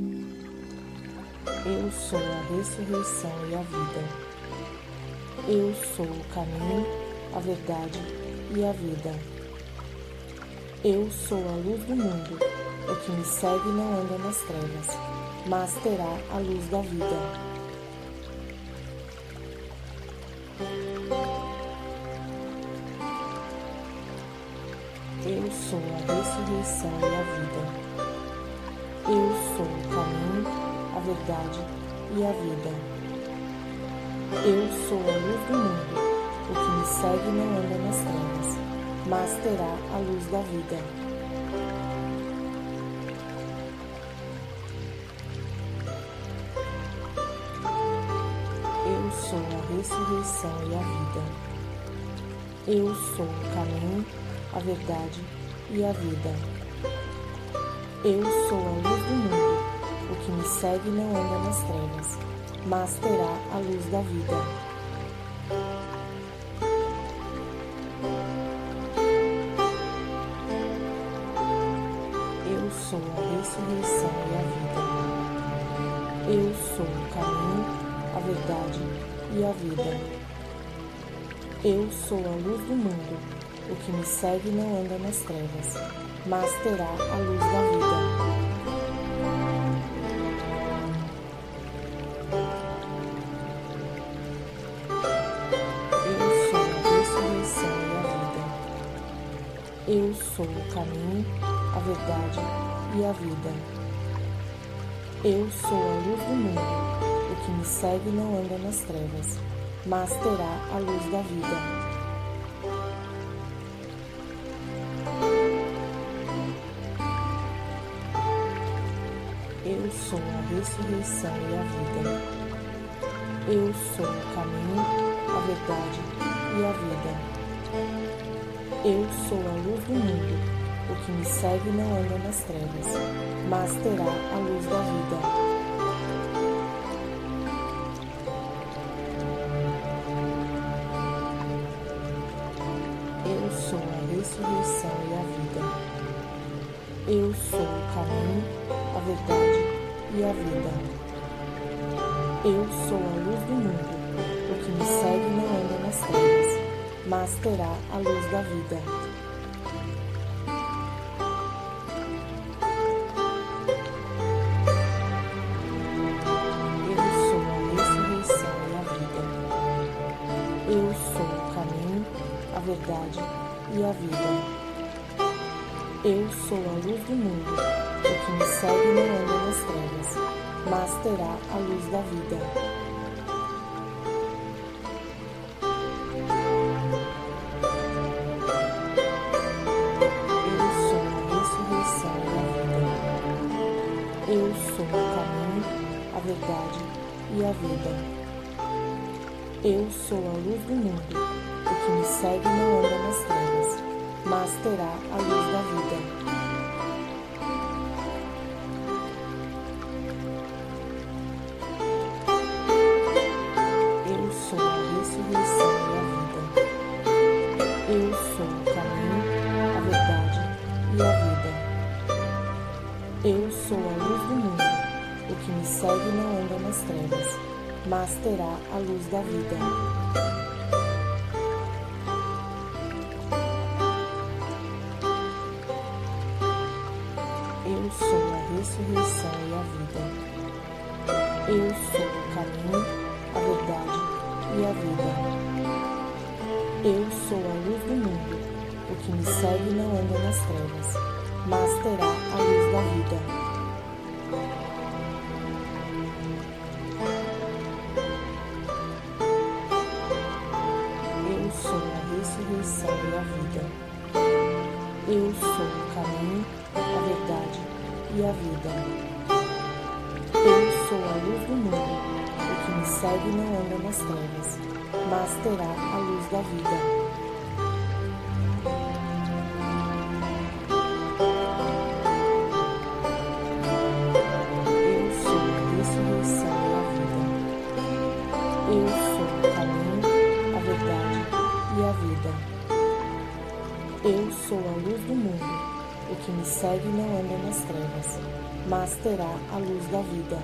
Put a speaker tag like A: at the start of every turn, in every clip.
A: Eu sou a ressurreição e a vida. Eu sou o caminho, a verdade e a vida. Eu sou a luz do mundo. O que me segue não anda nas trevas, mas terá a luz da vida. Eu sou a ressurreição e a vida. Eu caminho, a verdade e a vida. Eu sou a luz do mundo. O que me segue não anda nas trevas, mas terá a luz da vida. Eu sou a ressurreição e a vida. Eu sou o caminho, a verdade e a vida. Eu sou a luz do mundo. O que me segue não anda nas trevas, mas terá a luz da vida. Eu sou a ressurreição e a vida. Eu sou o caminho, a verdade e a vida. Eu sou a luz do mundo. O que me segue não anda nas trevas, mas terá a luz da vida. Eu sou o caminho, a verdade e a vida. Eu sou a luz do mundo. O que me segue não anda nas trevas, mas terá a luz da vida. Eu sou a ressurreição e a vida. Eu sou o caminho, a verdade e a vida. Eu sou a luz do mundo. O que me segue não anda nas trevas, mas terá a luz da vida. Eu sou a ressurreição e a vida. Eu sou o caminho, a verdade e a vida. Eu sou a luz do mundo. O que me segue não anda nas trevas, mas terá a luz da vida. Eu sou a ressurreição e a vida. Eu sou o caminho, a verdade e a vida. Eu sou a luz do mundo. O que me segue não anda nas trevas, mas terá a luz da vida. Eu sou o caminho, a verdade e a vida. Eu sou a luz do mundo. O que me segue não anda nas trevas, mas terá a luz da vida. Segue não anda nas trevas, mas terá a luz da vida. Eu sou a ressurreição e a vida. Eu sou o caminho, a verdade e a vida. Eu sou a luz do mundo. O que me segue não anda nas trevas, mas terá a luz da vida. E a vida. Eu sou a luz do mundo. O que me segue não anda nas trevas, mas terá a luz da vida. Eu sou o caminho, a verdade e a vida. Eu sou a luz do mundo. O que me segue não anda nas trevas, mas terá a luz da vida.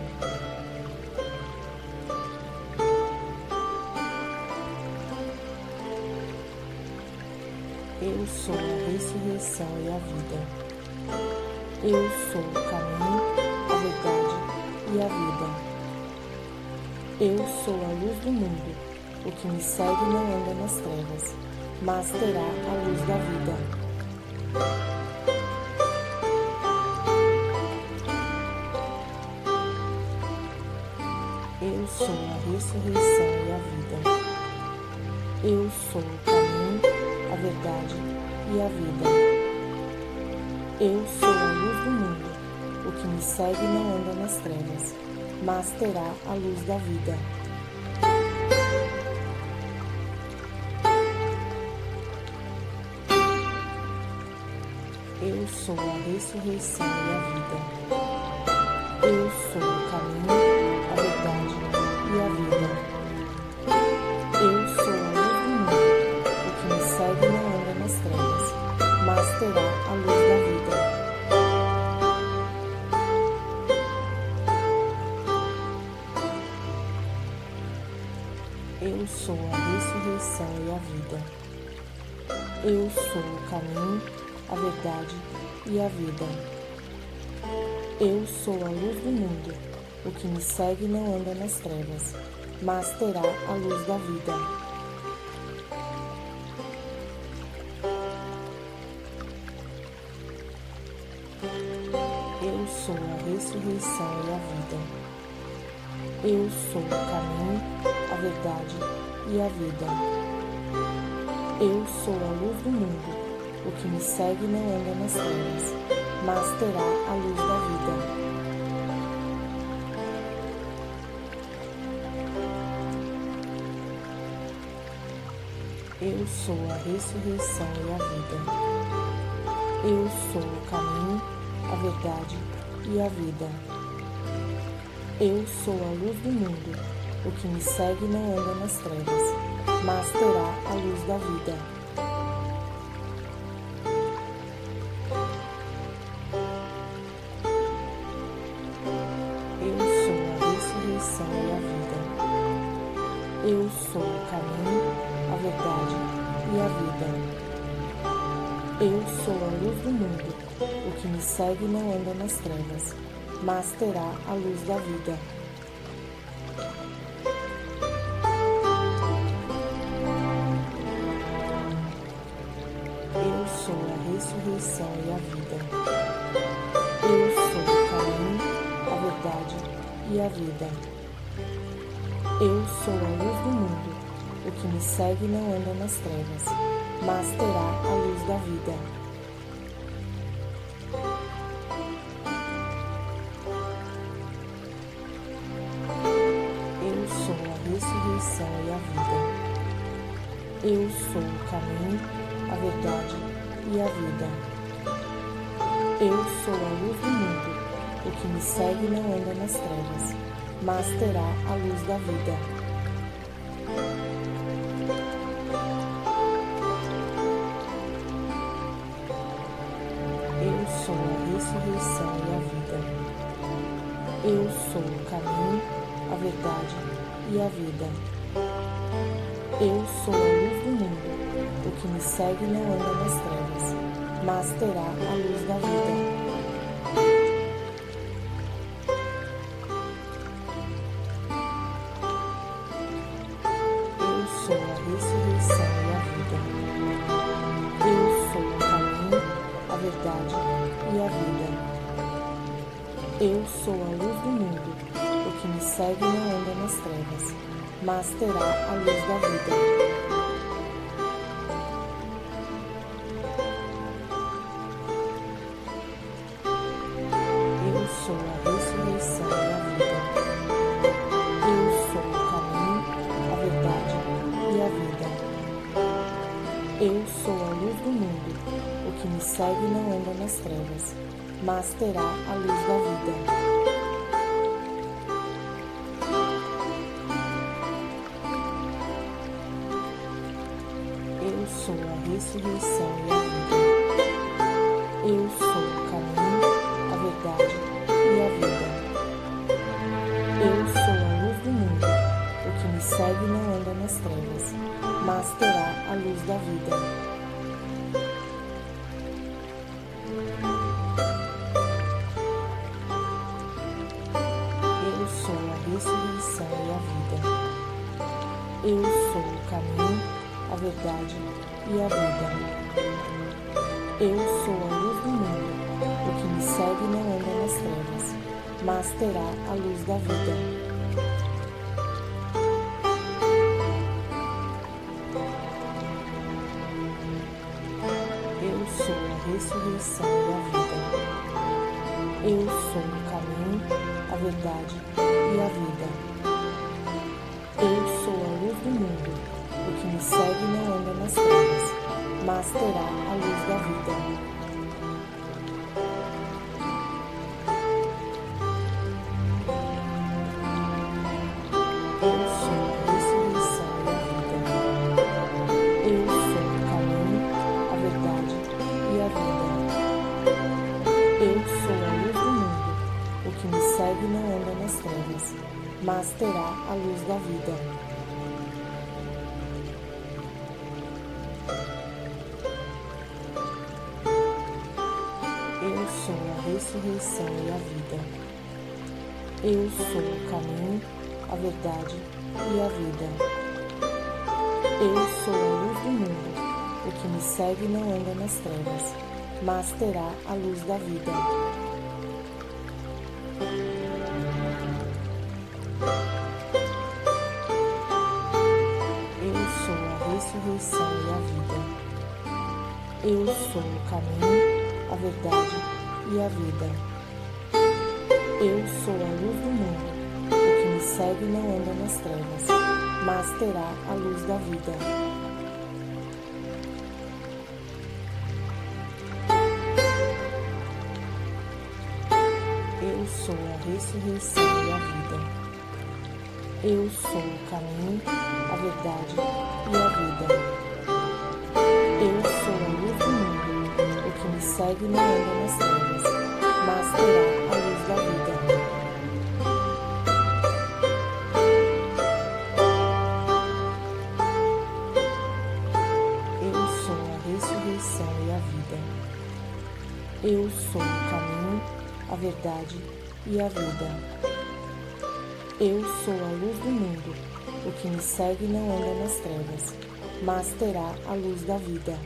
A: Eu sou a ressurreição e a vida. Eu sou o caminho, a verdade e a vida. Eu sou a luz do mundo. O que me segue não anda nas trevas, mas terá a luz da vida. Ressurreição e a vida. Eu sou o caminho, a verdade e a vida. Eu sou a luz do mundo. O que me segue não anda nas trevas, mas terá a luz da vida. Eu sou a ressurreição e a vida. Eu sou o caminho, a verdade vida. Eu sou o caminho, a verdade e a vida. Eu sou a luz do mundo. O que me segue não anda nas trevas, mas terá a luz da vida. Eu sou a ressurreição e a vida. Eu sou o caminho, a verdade e a vida. Eu sou a luz do mundo. O que me segue não anda nas trevas, mas terá a luz da vida. Eu sou a ressurreição e a vida. Eu sou o caminho, a verdade e a vida. Eu sou a luz do mundo. O que me segue não anda nas trevas, mas terá a luz da vida. Eu sou a ressurreição e a vida. Eu sou o caminho, a verdade e a vida. Eu sou a luz do mundo. O que me segue não anda nas trevas, mas terá a luz da vida. Vida. Eu sou a luz do mundo. O que me segue não anda nas trevas, mas terá a luz da vida. Eu sou a ressurreição e a vida. Eu sou o caminho, a verdade e a vida. Eu sou a luz do mundo. O que me segue não anda nas trevas, mas terá a luz da vida. Eu sou a ressurreição e a vida. Eu sou o caminho, a verdade e a vida. Eu sou a luz do mundo. O que me segue não anda nas trevas, mas terá a luz da vida. Luz da vida. Eu sou a ressurreição e a vida. Eu sou o caminho, a verdade e a vida. Eu sou a luz do mundo. O que me segue não anda nas trevas, mas terá a luz da vida. Ressurreição e a vida. Eu vida. Eu sou o caminho, a verdade e a vida. Eu sou a luz do mundo. O que me segue não anda nas trevas, mas terá a luz da vida. Eu sou a ressurreição e a vida. Eu sou o caminho, a verdade e a vida. Eu sou a luz do mundo. O que me segue não anda nas trevas, mas terá a luz da vida. Eu sou a ressurreição e a vida. Eu sou o caminho, a verdade e a vida. Eu sou a luz do mundo. O que me segue não anda nas trevas, mas terá a luz da vida. Eu sou a ressurreição e a vida. Eu sou o caminho, a verdade e a vida. Eu sou a luz do mundo. O que me segue não anda nas trevas, mas terá a luz da vida. Eu sou a ressurreição e a vida. Eu sou o caminho, a verdade e a vida. Eu sou a luz do mundo. O que me segue não anda nas trevas, mas terá a luz da vida.